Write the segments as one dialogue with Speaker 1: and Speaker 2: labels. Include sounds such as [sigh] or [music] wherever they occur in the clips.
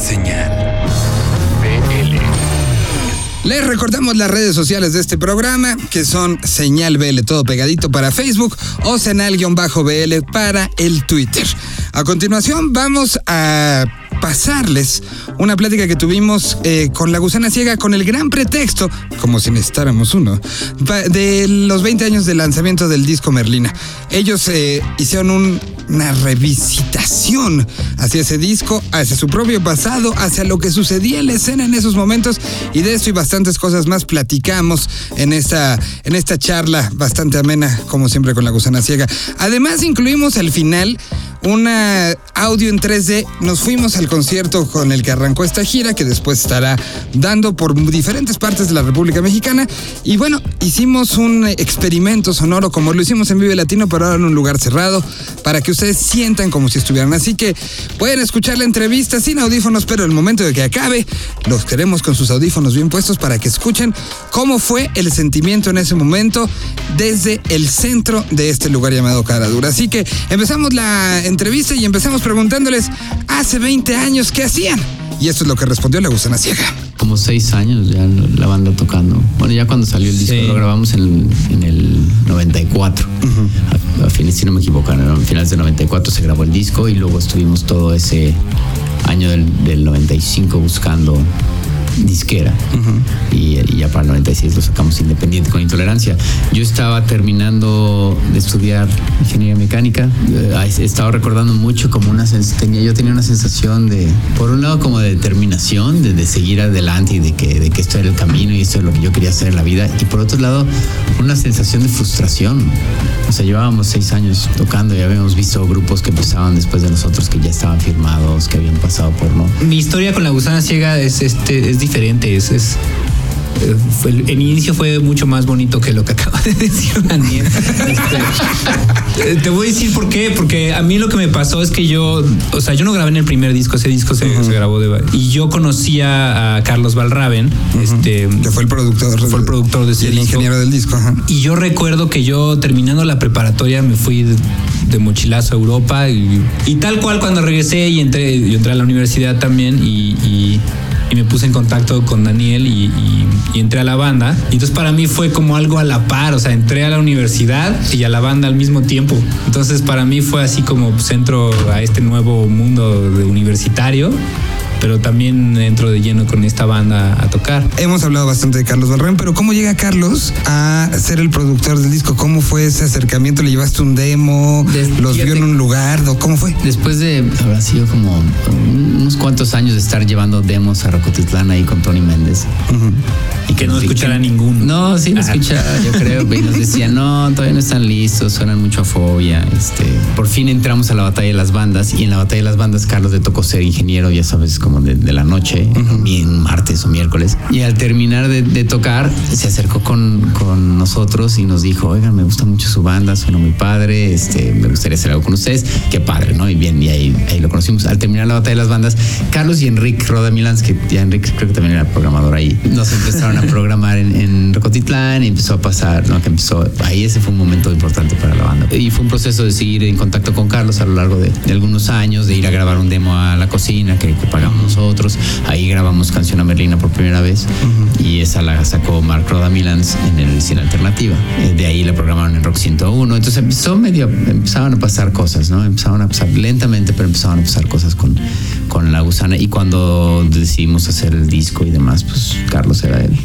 Speaker 1: Señal BL.
Speaker 2: Les recordamos las redes sociales de este programa, que son Señal BL todo pegadito para Facebook o Senal-BL para el Twitter. A continuación vamos a pasarles una plática que tuvimos eh, con la gusana ciega con el gran pretexto, como si necesitáramos uno, de los 20 años del lanzamiento del disco Merlina. Ellos eh, hicieron un- una revisitación hacia ese disco, hacia su propio pasado, hacia lo que sucedía en la escena en esos momentos y de esto y bastantes cosas más platicamos en esta, en esta charla bastante amena, como siempre con la gusana ciega. Además incluimos al final una audio en 3D. Nos fuimos al concierto con el que arrancó esta gira, que después estará dando por diferentes partes de la República Mexicana. Y bueno, hicimos un experimento sonoro como lo hicimos en Vive Latino, pero ahora en un lugar cerrado, para que ustedes sientan como si estuvieran. Así que pueden escuchar la entrevista sin audífonos, pero el momento de que acabe, los queremos con sus audífonos bien puestos para que escuchen cómo fue el sentimiento en ese momento desde el centro de este lugar llamado Caradura. Así que empezamos la entrevista y empezamos preguntándoles hace 20 años qué hacían. Y esto es lo que respondió la gusana ciega.
Speaker 3: como seis años ya la banda tocando. Bueno, ya cuando salió el disco
Speaker 4: Sí.
Speaker 3: lo grabamos en el, en el 94. a, a fines, si no me equivoco, en finales del 94 se grabó el disco y luego estuvimos todo ese año del, del 95 buscando disquera y, y ya para el 96 lo sacamos independiente con intolerancia. Yo estaba terminando de estudiar ingeniería mecánica, Eh, he estado recordando mucho como una tenía yo tenía una sensación de por un lado como de determinación, de, de seguir adelante y de que, de que esto era el camino y esto es lo que yo quería hacer en la vida y por otro lado una sensación de frustración. O sea, llevábamos seis años tocando y habíamos visto grupos que empezaban después de nosotros que ya estaban firmados, que habían pasado por no
Speaker 4: Mi historia con la gusana ciega es, este, es diferente. Es, es, eh, fue- el, inicio fue mucho más bonito que lo que [laughs] acaba de decir Daniel. Este, eh, te voy a decir por qué. Porque a mí lo que me pasó es que yo, o sea, yo no grabé en el primer disco, ese disco se, se grabó de. Y yo conocía a Carlos Valraven, este,
Speaker 2: Que fue el productor.
Speaker 4: Fue el productor de ese
Speaker 2: y el
Speaker 4: disco.
Speaker 2: ingeniero del disco. ajá.
Speaker 4: Y yo recuerdo que yo terminando la preparatoria me fui de, de mochilazo a Europa y, y tal cual cuando regresé y entré, yo entré a la universidad también y, y- y me puse en contacto con Daniel y, entré a la banda. Y entonces para mí fue como algo a la par, o sea, entré a la universidad y a la banda al mismo tiempo. Entonces para mí fue así como centro a este nuevo mundo universitario. Pero también entro de lleno con esta banda a tocar.
Speaker 2: Hemos hablado bastante de Carlos Barrén, pero ¿cómo llega Carlos a ser el productor del disco? ¿Cómo fue ese acercamiento? ¿Le llevaste un demo?
Speaker 3: Des-
Speaker 2: ¿Los vio en un lugar? ¿O ¿Cómo fue?
Speaker 3: Después de, habrá sido como unos cuantos años de estar llevando demos a Rocotitlán ahí con Tony Méndez.
Speaker 4: Y que no escuchara ninguno.
Speaker 3: No, sí lo
Speaker 4: Ajá.
Speaker 3: escuchaba, yo creo. Y nos decían, no, todavía no están listos, suenan mucho a fobia. Este, por fin entramos a la batalla de las bandas y en la batalla de las bandas Carlos le tocó ser ingeniero, ya sabes, como de, de la noche, bien martes o miércoles. Y al terminar de, de tocar, se acercó con, con nosotros y nos dijo, oigan, me gusta mucho su banda, suena muy padre, este, me gustaría hacer algo con ustedes. Qué padre, ¿no? Y bien, y ahí, ahí lo conocimos. Al terminar la batalla de las bandas, Carlos y Enrique Roda Milans, que ya Enrique creo que también era programador ahí, nos empezaron a programar en, en Rocotitlán y empezó a pasar, ¿no? Que empezó, ahí ese fue un momento importante para la banda. Y fue un proceso de seguir en contacto con Carlos a lo largo de, de algunos años, de ir a grabar un demo a la cocina que, que pagamos nosotros. Ahí grabamos Canción a Merlina por primera vez y esa la sacó Mark Roda Milans en el Cine Alternativa. Eh, De ahí la programaron en Rock 101. Entonces empezó medio, empezaban a pasar cosas, ¿no? Empezaban a pasar lentamente, pero empezaban a pasar cosas con, con la gusana. Y cuando decidimos hacer el disco y demás, pues Carlos era él.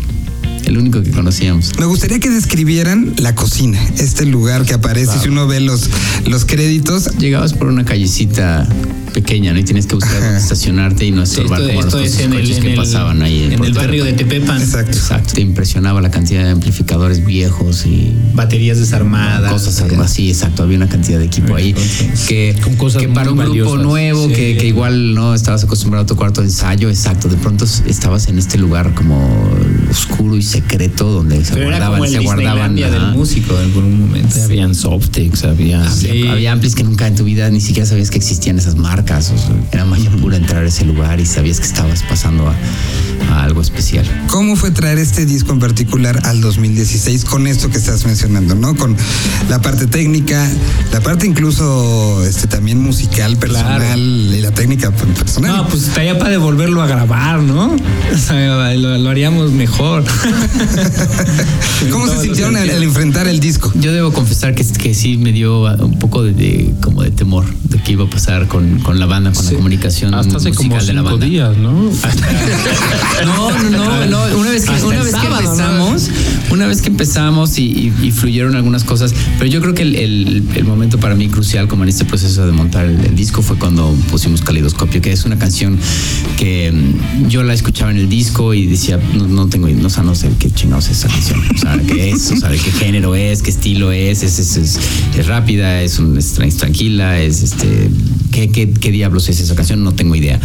Speaker 3: El único que conocíamos.
Speaker 2: Me gustaría que describieran la cocina, este lugar que aparece si uno ve los, los créditos.
Speaker 3: Llegabas por una callecita pequeña, ¿no? Y tienes que buscar dónde estacionarte y no
Speaker 4: Sí,
Speaker 3: estorbar
Speaker 4: esto,
Speaker 3: como
Speaker 4: esto
Speaker 3: los
Speaker 4: es en el,
Speaker 3: coches
Speaker 4: en
Speaker 3: que
Speaker 4: el-
Speaker 3: pasaban ahí.
Speaker 4: en el barrio de Tepepan.
Speaker 2: Exacto.
Speaker 3: Exacto. Te impresionaba la cantidad de amplificadores viejos y
Speaker 4: Baterías desarmadas.
Speaker 3: cosas armadas. Sí, exacto. Había una cantidad de equipo ahí que,
Speaker 4: Con cosas
Speaker 3: que para un grupo
Speaker 4: valiosas.
Speaker 3: nuevo
Speaker 4: Sí.
Speaker 3: que, que igual no estabas acostumbrado a tu cuarto de ensayo, exacto. De pronto estabas en este lugar como oscuro y secreto donde se
Speaker 4: Pero era
Speaker 3: guardaban,
Speaker 4: como el
Speaker 3: se guardaban.
Speaker 4: Del músico en algún momento.
Speaker 5: Habían Softex, había.
Speaker 4: Sí.
Speaker 3: Había, había amplis que nunca en tu vida ni siquiera sabías que existían esas marcas. o sea, era magia pura entrar a ese lugar y sabías que estabas pasando a, a algo especial.
Speaker 2: ¿Cómo fue traer este disco en particular al 2016 con esto que estás mencionando, ¿no? Con la parte técnica, la parte incluso este, también musical, personal
Speaker 4: Claro.
Speaker 2: y la técnica personal.
Speaker 4: No, pues estaría para devolverlo a grabar, ¿no? [laughs] O sea, lo, lo haríamos mejor. [laughs] [laughs]
Speaker 2: ¿Cómo se sintieron al, al enfrentar el disco?
Speaker 3: Yo debo confesar que, que sí me dio un poco de, de- como de temor de qué iba a pasar con, con la banda, con
Speaker 5: Sí.
Speaker 3: la comunicación
Speaker 5: Hasta hace
Speaker 3: musical
Speaker 5: como
Speaker 3: de la
Speaker 5: cinco
Speaker 3: banda.
Speaker 5: días, ¿no? [laughs]
Speaker 3: No, no, no, no. Una vez que, una vez que empezamos, una vez que empezamos y, y- y fluyeron algunas cosas, pero yo creo que el, el- el momento para mí crucial como en este proceso de montar el, el disco fue cuando pusimos Calidoscopio, que es una canción que mm, yo la escuchaba en el disco y decía, no, no tengo, no, o sea, no sé qué chingados es esa canción, sea, qué es, de qué género es, qué estilo es, es, es, es- es rápida, es, un- es tran- tranquila, es este, ¿qué, qué, qué diablos es esa canción, no tengo idea.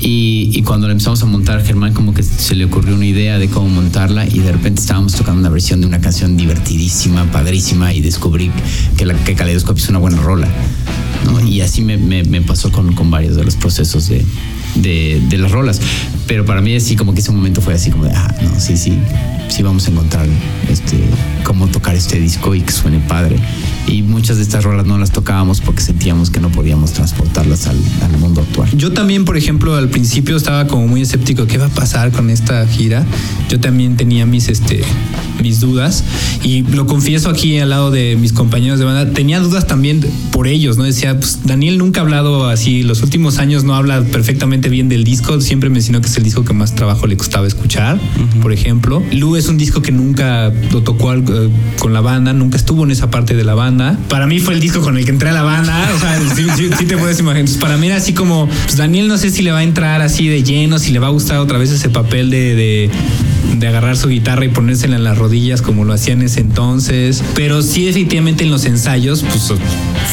Speaker 3: Y, y cuando la empezamos a montar, Germán como que se le ocurrió una idea de cómo montarla y de repente estábamos tocando una versión de una canción divertidísima, padrísima y descubrí que, la, que Caleidoscopio es una buena rola. ¿no? Y así me, me- me pasó con, con varios de los procesos de, de, de las rolas. Pero para mí así como que ese momento fue así como de, ah, no, sí, sí, sí vamos a encontrar este, cómo tocar este disco y que suene padre. Y muchas de estas rolas no las tocábamos porque sentíamos que no podíamos transportarlas al, al mundo actual.
Speaker 4: Yo también, por ejemplo, al principio estaba como muy escéptico, ¿qué va a pasar con esta gira? Yo también tenía mis, este, mis dudas y lo confieso aquí al lado de mis compañeros de banda, tenía dudas también por ellos, ¿no? Decía, pues Daniel nunca ha hablado así, los últimos años no habla perfectamente bien del disco, siempre mencionó que es el disco que más trabajo le costaba escuchar, por ejemplo. Lu es un disco que nunca lo tocó eh, con la banda, nunca estuvo en esa parte de la banda. Para mí fue el disco con el que entré a la banda, o sea, [laughs] sí, sí- sí te puedes imaginar. Entonces, para mí era así como, pues Daniel no sé si le va a entrar así de lleno, si le va a gustar otra vez ese papel de, de, de agarrar su guitarra y ponérsela en las rodillas como lo hacía en ese entonces. Pero sí, efectivamente en los ensayos, pues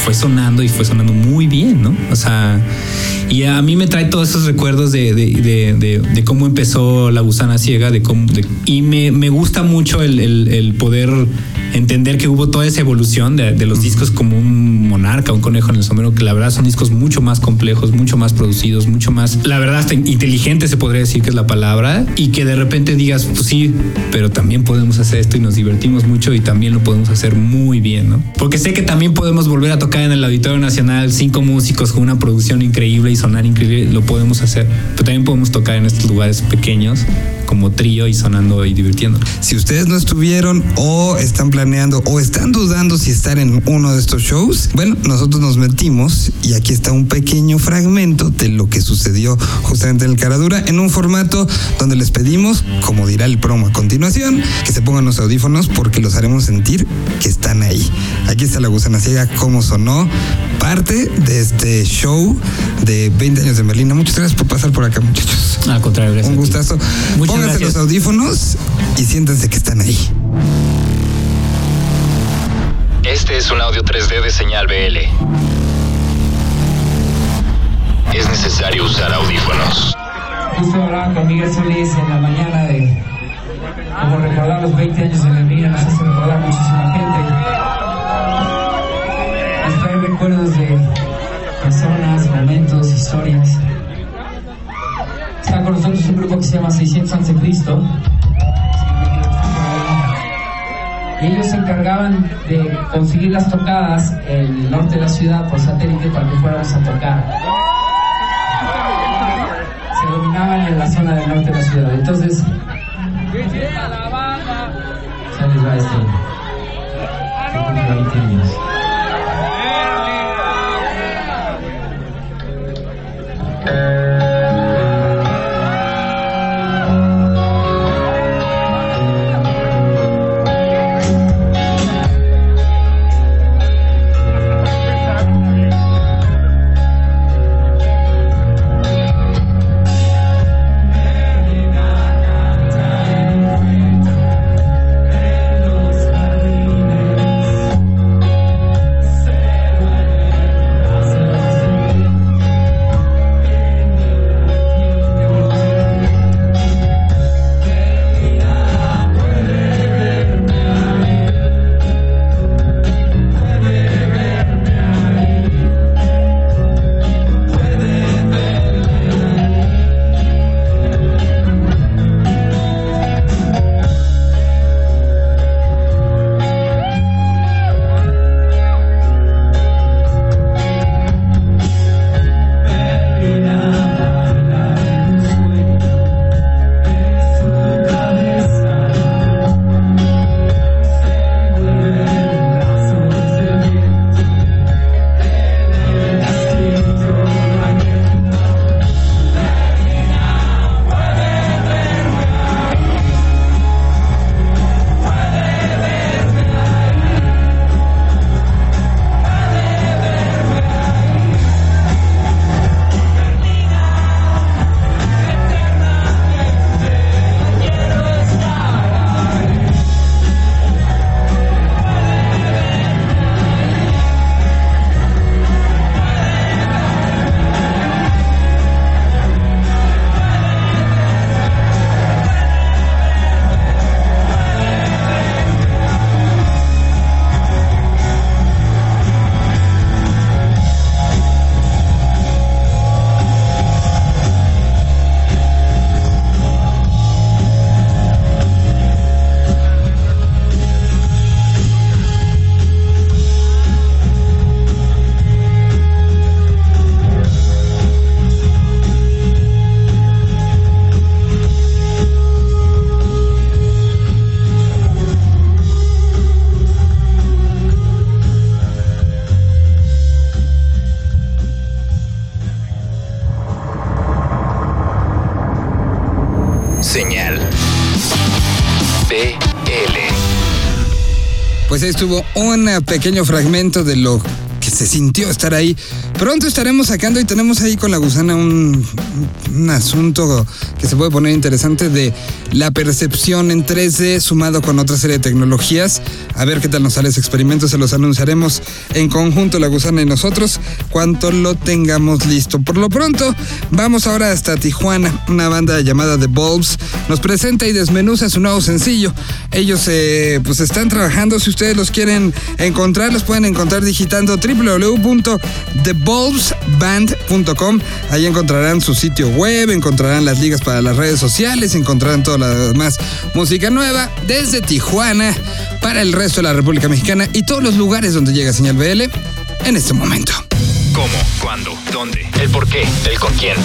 Speaker 4: fue sonando y fue sonando muy bien, ¿no? O sea, y a mí me trae todos esos recuerdos de, de, de- de- de cómo empezó la gusana ciega, de cómo, y me, me gusta mucho el, el- el poder entender que hubo toda esa evolución de, de los discos como un monarca, un conejo en el sombrero, que la verdad son discos mucho más complejos, mucho más producidos, mucho más, la verdad, hasta inteligentes se podría decir que es la palabra, y que de repente digas, pues sí, pero también podemos hacer esto y nos divertimos mucho y también lo podemos hacer muy bien, ¿no? Porque sé que también podemos volver a tocar en el Auditorio Nacional cinco músicos con una producción increíble y sonar increíble, lo podemos hacer, pero también podemos tocar en estos lugares pequeños como trío y sonando y divirtiendo.
Speaker 2: Si ustedes no estuvieron o están planeando o están dudando si estar en uno de estos shows, bueno, nosotros nos metimos y aquí está un pequeño fragmento de lo que sucedió justamente en el Caradura en un formato donde les pedimos, como dirá el promo a continuación, que se pongan los audífonos porque los haremos sentir que están ahí. Aquí está la gusana ciega, cómo sonó, parte de este show de 20 años de Merlina. Muchas gracias por pasar por acá, muchachos.
Speaker 3: Al contrario, gracias.
Speaker 2: Un gustazo.
Speaker 4: Muchas
Speaker 2: Pónganse
Speaker 4: gracias.
Speaker 2: los audífonos y siéntense que están ahí.
Speaker 1: Este es un audio 3D de señal BL. Es necesario usar audífonos.
Speaker 6: Justo hablaba con Miguel Solís en la mañana de como recordar los 20 años de Lemina, nos hace recordar muchísima gente. Nos trae recuerdos historias. Está con nosotros un grupo que se llama 600 Antes de Cristo. Y ellos se encargaban de conseguir las tocadas en el norte de la ciudad por satélite para que fuéramos a tocar se dominaban en la zona del norte de la ciudad. Entonces, ya les va este.
Speaker 2: Pues estuvo un pequeño fragmento de lo se sintió estar ahí. Pronto estaremos sacando y tenemos ahí con la gusana un, un asunto que se puede poner interesante de la percepción en 3D sumado con otra serie de tecnologías. A ver qué tal nos sale ese experimento, se los anunciaremos en conjunto la gusana y nosotros cuanto lo tengamos listo. Por lo pronto, vamos ahora hasta Tijuana. Una banda llamada The Bulbs nos presenta y desmenuza su nuevo sencillo. Ellos eh, pues están trabajando, si ustedes los quieren encontrar, los pueden encontrar digitando www.thebulbsband.com. Ahí encontrarán su sitio web, encontrarán las ligas para las redes sociales, encontrarán toda la demás música nueva desde Tijuana para el resto de la República Mexicana y todos los lugares donde llega Señal BL en este momento.
Speaker 1: ¿Cómo? ¿Cuándo? ¿Dónde? ¿El por qué? ¿El con quién?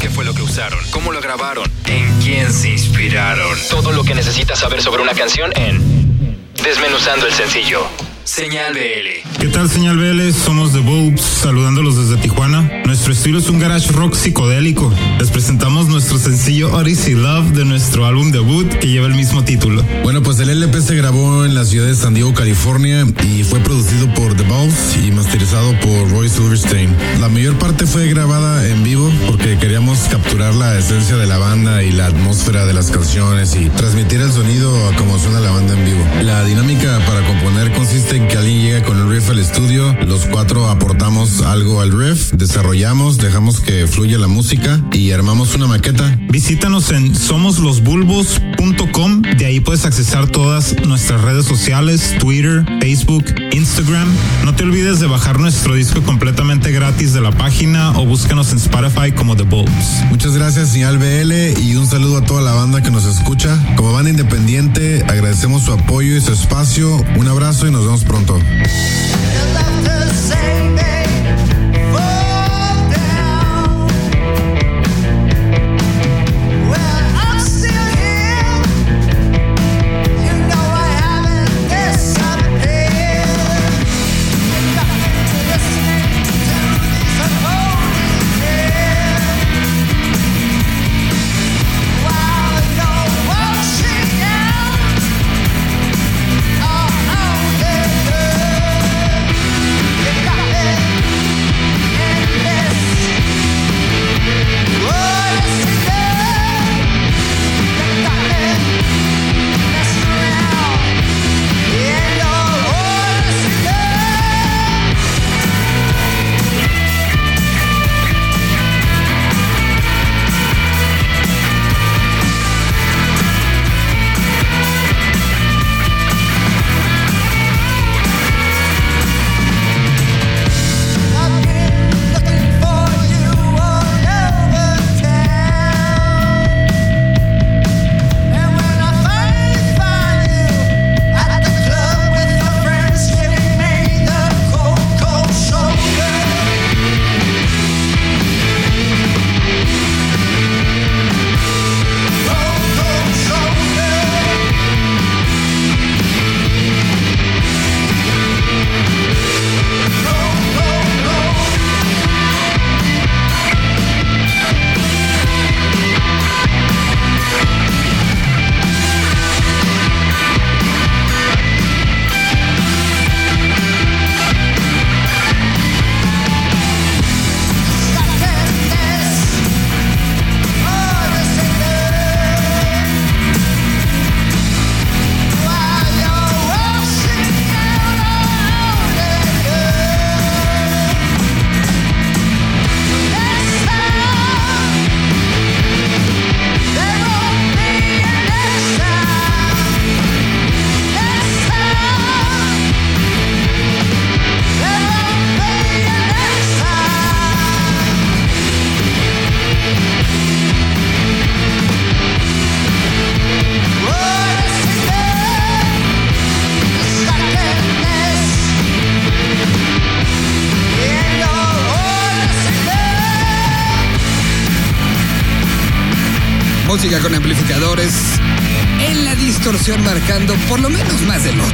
Speaker 1: ¿Qué fue lo que usaron? ¿Cómo lo grabaron? ¿En quién se inspiraron? Todo lo que necesitas saber sobre una canción en Desmenuzando el sencillo. Señal BL.
Speaker 7: ¿Qué tal, señal BL? Somos The Bulbs, saludándolos desde Tijuana. Nuestro estilo es un garage rock psicodélico. Les presentamos nuestro sencillo Odyssey Love de nuestro álbum debut que lleva el mismo título.
Speaker 8: Bueno, pues el LP se grabó en la ciudad de San Diego, California y fue producido por The Bulbs y masterizado por Roy Silverstein. La mayor parte fue grabada en vivo porque queríamos capturar la esencia de la banda y la atmósfera de las canciones y transmitir el sonido a como suena la banda en vivo. La dinámica para componer consiste en que alguien llega con el riff al estudio, los cuatro aportamos algo al riff, desarrollamos, dejamos que fluya la música y armamos una maqueta.
Speaker 7: Visítanos en somoslosbulbos.com. De ahí puedes accesar todas nuestras redes sociales, Twitter, Facebook, Instagram. No te olvides de bajar nuestro disco completamente gratis de la página o búscanos en Spotify como The Bulbs.
Speaker 8: Muchas gracias, señal BL, y un saludo a toda la banda que nos escucha. Como banda independiente, agradecemos su apoyo y su espacio. Un abrazo y nos vemos pronto.
Speaker 2: Con amplificadores en la distorsión marcando por lo menos más del 8.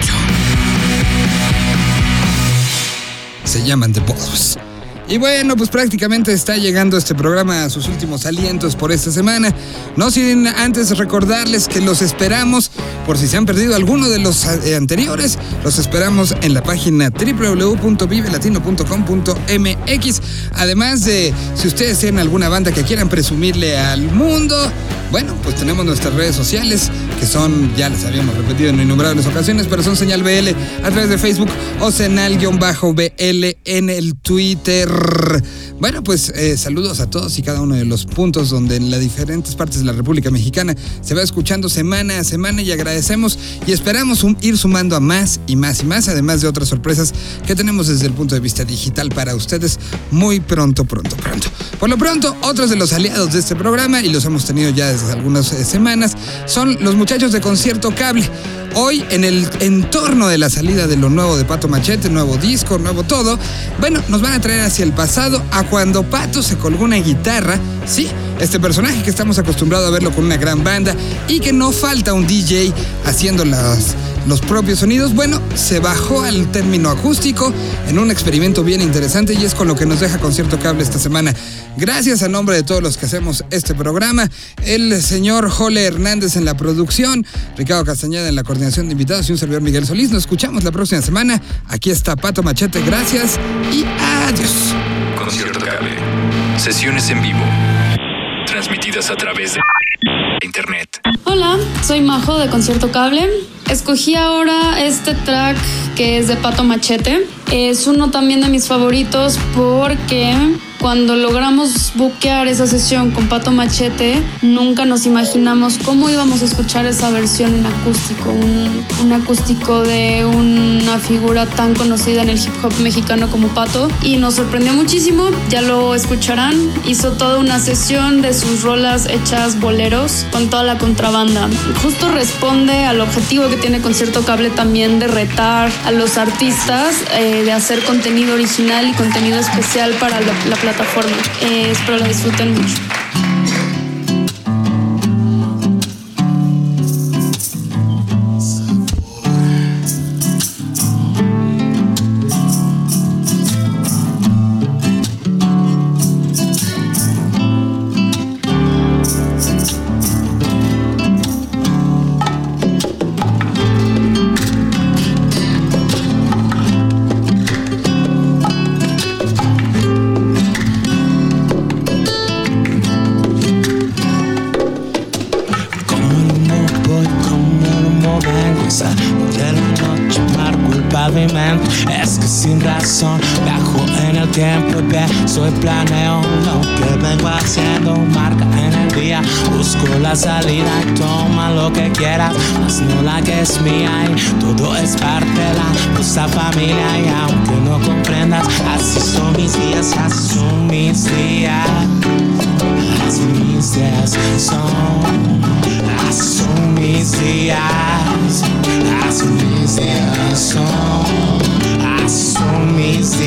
Speaker 2: Se llaman The Bulbs. Y bueno, pues prácticamente está llegando este programa a sus últimos alientos por esta semana. No sin antes recordarles que los esperamos, por si se han perdido alguno de los eh, anteriores, los esperamos en la página www.vivelatino.com.mx. Además de, si ustedes tienen alguna banda que quieran presumirle al mundo, bueno, pues tenemos nuestras redes sociales, que son, ya les habíamos repetido en innumerables ocasiones, pero son señal BL a través de Facebook o senal-BL en el Twitter. Bueno, pues eh, saludos a todos y cada uno de los puntos donde en las diferentes partes de la República Mexicana se va escuchando semana a semana y agradecemos y esperamos ir sumando a más y más y más, además de otras sorpresas que tenemos desde el punto de vista digital para ustedes muy pronto, pronto, pronto. Por lo pronto, otros de los aliados de este programa, y los hemos tenido ya desde algunas eh, semanas, son los muchachos de Concierto Cable. Hoy, en el entorno de la salida de lo nuevo de Pato Machete, nuevo disco, nuevo todo, bueno, nos van a traer hacia el pasado a cuando Pato se colgó una guitarra, sí, este personaje que estamos acostumbrados a verlo con una gran banda y que no falta un DJ haciendo las los propios sonidos, bueno, se bajó al término acústico en un experimento bien interesante y es con lo que nos deja Concierto Cable esta semana. Gracias a nombre de todos los que hacemos este programa, el señor Jole Hernández en la producción, Ricardo Castañeda en la coordinación de invitados y un servidor Miguel Solís. Nos escuchamos la próxima semana. Aquí está Pato Machete, gracias y adiós.
Speaker 1: Concierto Cable. Sesiones en vivo. Transmitidas a través de internet.
Speaker 9: Hola, soy Majo de Concierto Cable. Escogí ahora este track que es de Pato Machete. Es uno también de mis favoritos porque cuando logramos buquear esa sesión con Pato Machete, nunca nos imaginamos cómo íbamos a escuchar esa versión en acústico, un, un, acústico de una figura tan conocida en el hip hop mexicano como Pato. Y nos sorprendió muchísimo, ya lo escucharán. Hizo toda una sesión de sus rolas hechas boleros con toda la contrabanda. Justo responde al objetivo que tiene Concierto Cable también de retar a los artistas, eh, de hacer contenido original y contenido especial para la, la plataforma. Eh, espero la disfruten mucho.
Speaker 10: Es que sin razón bajo en el tiempo soy planeo lo que vengo haciendo. Marca en el día busco la salida. Y toma lo que quieras mas no la que es mía. Y todo es parte de la nuestra familia. Y aunque no comprendas así son mis días así son mis días así mis días son así son mis días así mis días son Así son mis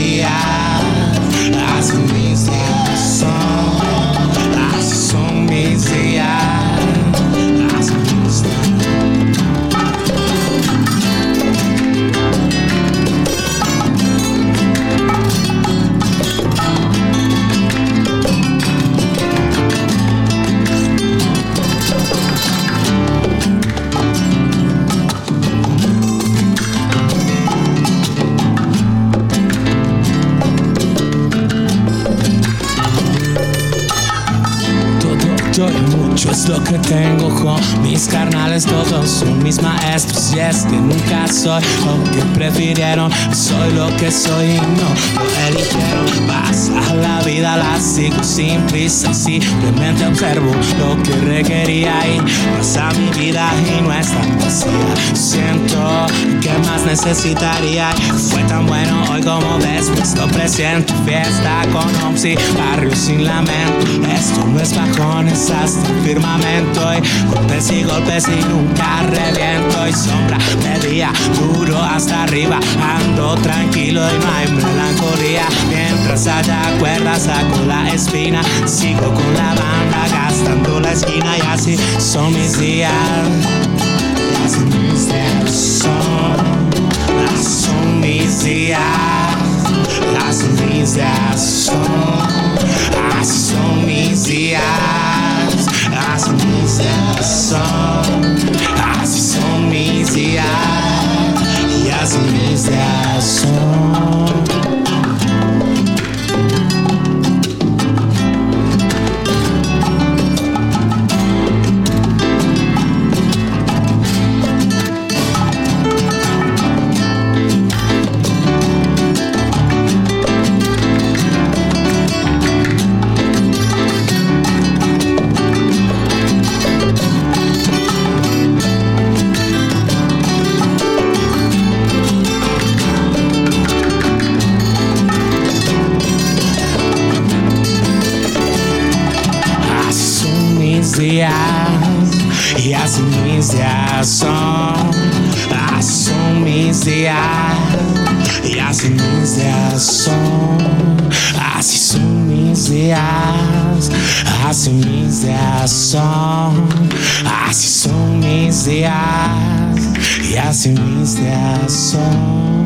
Speaker 10: tengo con mis carnales, todos son mis maestros. Y es que nunca soy lo que prefirieron, soy lo que soy y no lo eligieron. Pasa la vida, la sigo sin prisa simplemente observo lo que requería y pasa mi vida y no es tan vacía. Siento que más necesitaría. Fue tan bueno hoy como ves, pues lo presiento. Fiesta con Omsi, barrio sin lamento. Esto no es bajones hasta el firmamento. Y golpes y golpes y nunca reviento. Y sombra de día, duro hasta arriba. Ando tranquilo y no hay melancolía. Mientras haya cuerdas, saco la espina. Sigo con la banda, gastando la esquina. Y así son mis días. Así mis días son. Son mis días. Así mis días y así mis días son. Así son mis días, así mis días son. Así son mis días y así mis días son.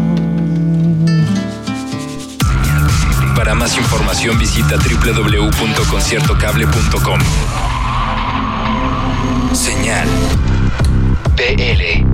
Speaker 1: Para más información visita www.conciertocable.com. Señal PL.